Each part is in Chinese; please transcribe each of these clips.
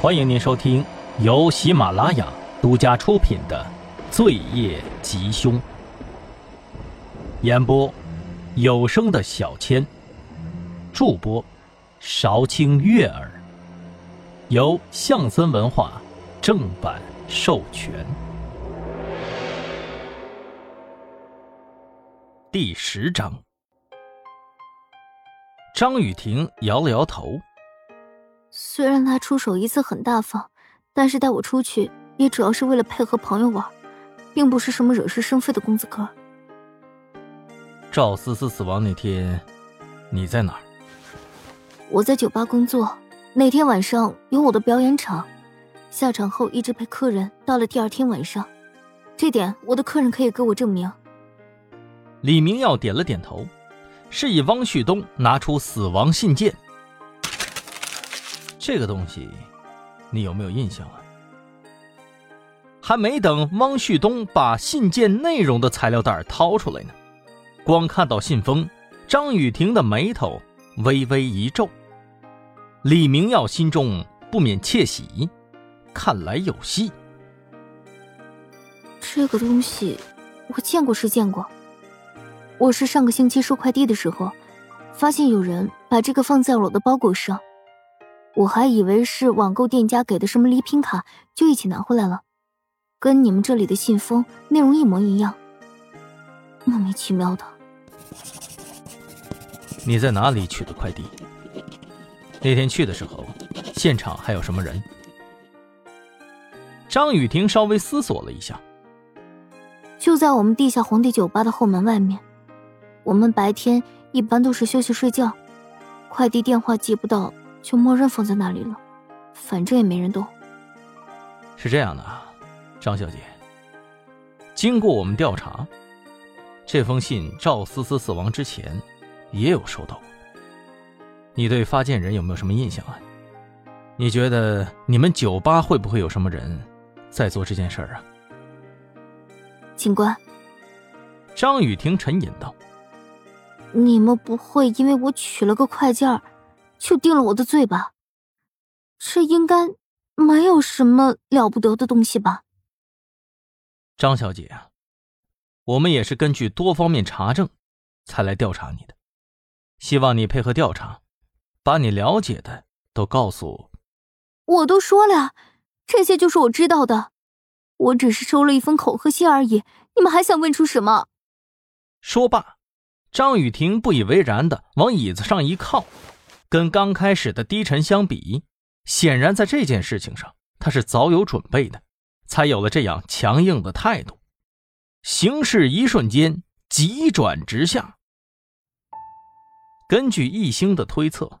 欢迎您收听由喜马拉雅独家出品的《罪业吉凶》，演播有声的小千，助播韶清悦耳，由象森文化正版授权。第十章，张雨婷摇了摇头。虽然他出手一次很大方，但是带我出去也主要是为了配合朋友玩，并不是什么惹是生非的公子哥。赵思思死亡那天，你在哪儿？我在酒吧工作，那天晚上有我的表演场，下场后一直陪客人到了第二天晚上，这点我的客人可以给我证明。李明耀点了点头，示意汪旭东拿出死亡信件。这个东西，你有没有印象啊？还没等汪旭东把信件内容的材料袋掏出来呢，光看到信封，张雨婷的眉头微微一皱。李明耀心中不免窃喜，看来有戏。这个东西我见过是见过，我是上个星期收快递的时候，发现有人把这个放在了我的包裹上。我还以为是网购店家给的什么礼品卡，就一起拿回来了，跟你们这里的信封内容一模一样，莫名其妙的。你在哪里取的快递？那天去的时候，现场还有什么人？张雨婷稍微思索了一下，就在我们地下皇帝酒吧的后门外面。我们白天一般都是休息睡觉，快递电话接不到。就默认放在那里了，反正也没人动。是这样的，张小姐。经过我们调查，这封信赵思思死亡之前也有收到过。你对发件人有没有什么印象啊？你觉得你们酒吧会不会有什么人在做这件事儿啊？警官，张雨婷沉吟道：“你们不会因为我取了个快件儿？”就定了我的罪吧，这应该没有什么了不得的东西吧？张小姐啊，我们也是根据多方面查证，才来调查你的，希望你配合调查，把你了解的都告诉我。我都说了，这些就是我知道的，我只是收了一封恐吓信而已，你们还想问出什么？说罢，张雨婷不以为然的往椅子上一靠。跟刚开始的低沉相比，显然在这件事情上他是早有准备的，才有了这样强硬的态度。形势一瞬间急转直下。根据易星的推测，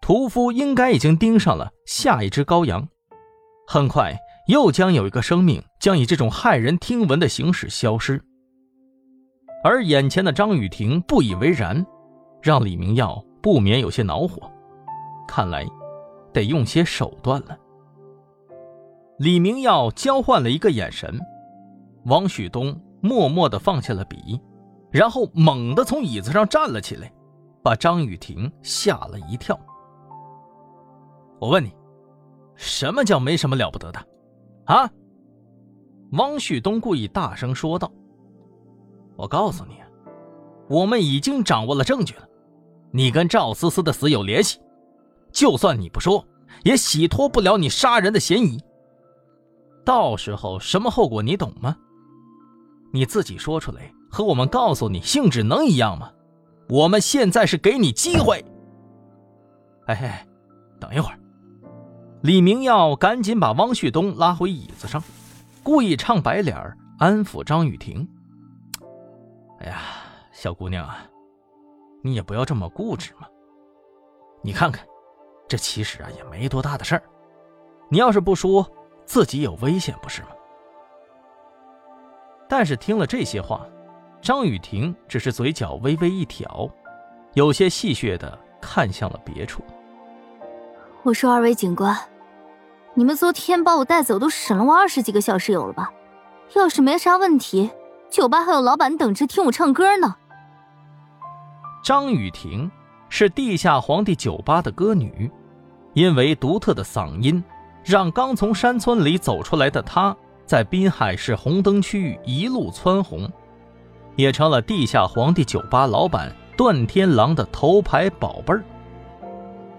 屠夫应该已经盯上了下一只羔羊，很快又将有一个生命将以这种骇人听闻的形式消失。而眼前的张雨婷不以为然，让李明耀。不免有些恼火，看来得用些手段了。李明耀交换了一个眼神，王旭东默默的放下了笔，然后猛地从椅子上站了起来，把张雨婷吓了一跳。我问你，什么叫没什么了不得的？啊？王旭东故意大声说道：“我告诉你，我们已经掌握了证据了。”你跟赵思思的死有联系，就算你不说，也洗脱不了你杀人的嫌疑。到时候什么后果你懂吗？你自己说出来，和我们告诉你性质能一样吗？我们现在是给你机会。哎嘿，等一会儿，李明耀赶紧把汪旭东拉回椅子上，故意唱白脸安抚张雨婷。哎呀，小姑娘啊。你也不要这么固执嘛！你看看，这其实啊也没多大的事儿。你要是不说，自己有危险不是吗？但是听了这些话，张雨婷只是嘴角微微一挑，有些戏谑的看向了别处。我说二位警官，你们昨天把我带走都审了我二十几个小时有了吧？要是没啥问题，酒吧还有老板等着听我唱歌呢。张雨婷是地下皇帝酒吧的歌女，因为独特的嗓音，让刚从山村里走出来的她，在滨海市红灯区域一路蹿红，也成了地下皇帝酒吧老板段天狼的头牌宝贝儿。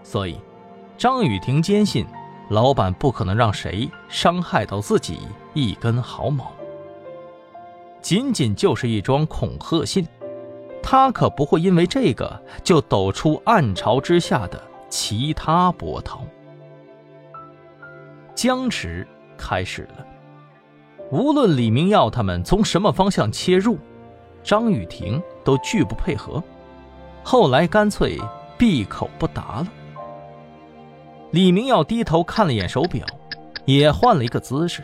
所以，张雨婷坚信，老板不可能让谁伤害到自己一根毫毛。仅仅就是一桩恐吓信，他可不会因为这个就抖出暗潮之下的其他波涛。僵持开始了，无论李明耀他们从什么方向切入，张雨婷都拒不配合，后来干脆闭口不答了。李明耀低头看了眼手表，也换了一个姿势，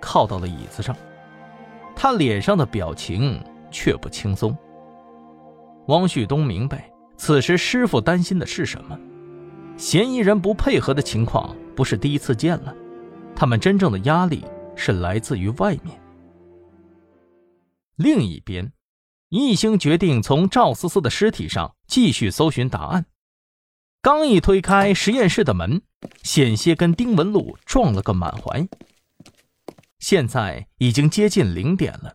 靠到了椅子上。他脸上的表情却不轻松。汪旭东明白，此时师傅担心的是什么。嫌疑人不配合的情况不是第一次见了，他们真正的压力是来自于外面。另一边，易星决定从赵思思的尸体上继续搜寻答案。刚一推开实验室的门，险些跟丁文璐撞了个满怀。现在已经接近零点了，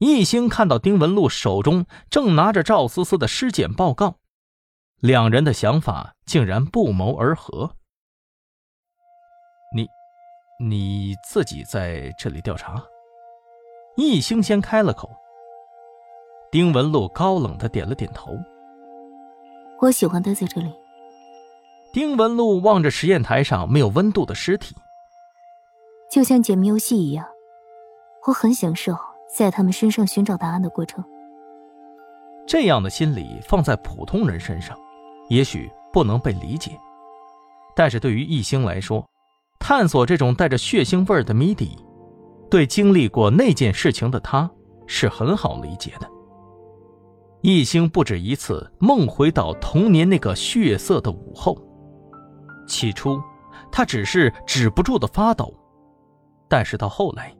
易星看到丁文璐手中正拿着赵思思的尸检报告，两人的想法竟然不谋而合。你，你自己在这里调查？易星先开了口。丁文璐高冷的点了点头。我喜欢待在这里。丁文璐望着实验台上没有温度的尸体。就像解谜游戏一样，我很享受在他们身上寻找答案的过程。这样的心理放在普通人身上，也许不能被理解，但是对于易星来说，探索这种带着血腥味的谜底，对经历过那件事情的他是很好理解的。易星不止一次梦回到童年那个血色的午后，起初他只是止不住的发抖。但是到后来，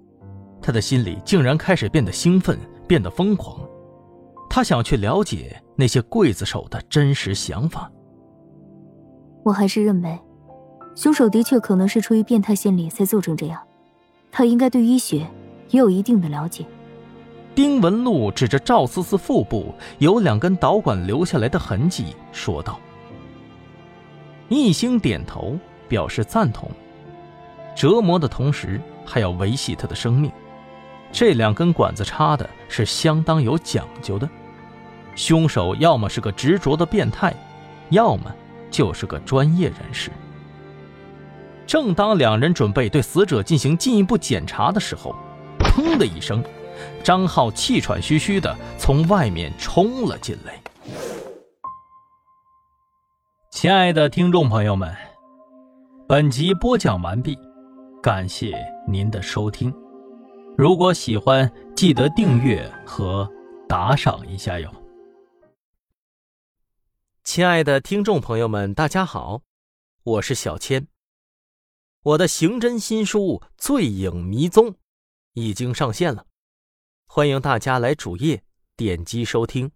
他的心里竟然开始变得兴奋，变得疯狂。他想去了解那些刽子手的真实想法。我还是认为，凶手的确可能是出于变态心理才做成这样。他应该对医学也有一定的了解。丁文璐指着赵思思腹部有两根导管留下来的痕迹，说道。易星点头表示赞同。折磨的同时。还要维系他的生命，这两根管子插的是相当有讲究的。凶手要么是个执着的变态，要么就是个专业人士。正当两人准备对死者进行进一步检查的时候，砰的一声，张浩气喘吁吁的从外面冲了进来。亲爱的听众朋友们，本集播讲完毕。感谢您的收听，如果喜欢，记得订阅和打赏一下哟。亲爱的听众朋友们，大家好，我是小千。我的刑侦新书《醉影迷踪》已经上线了，欢迎大家来主页点击收听。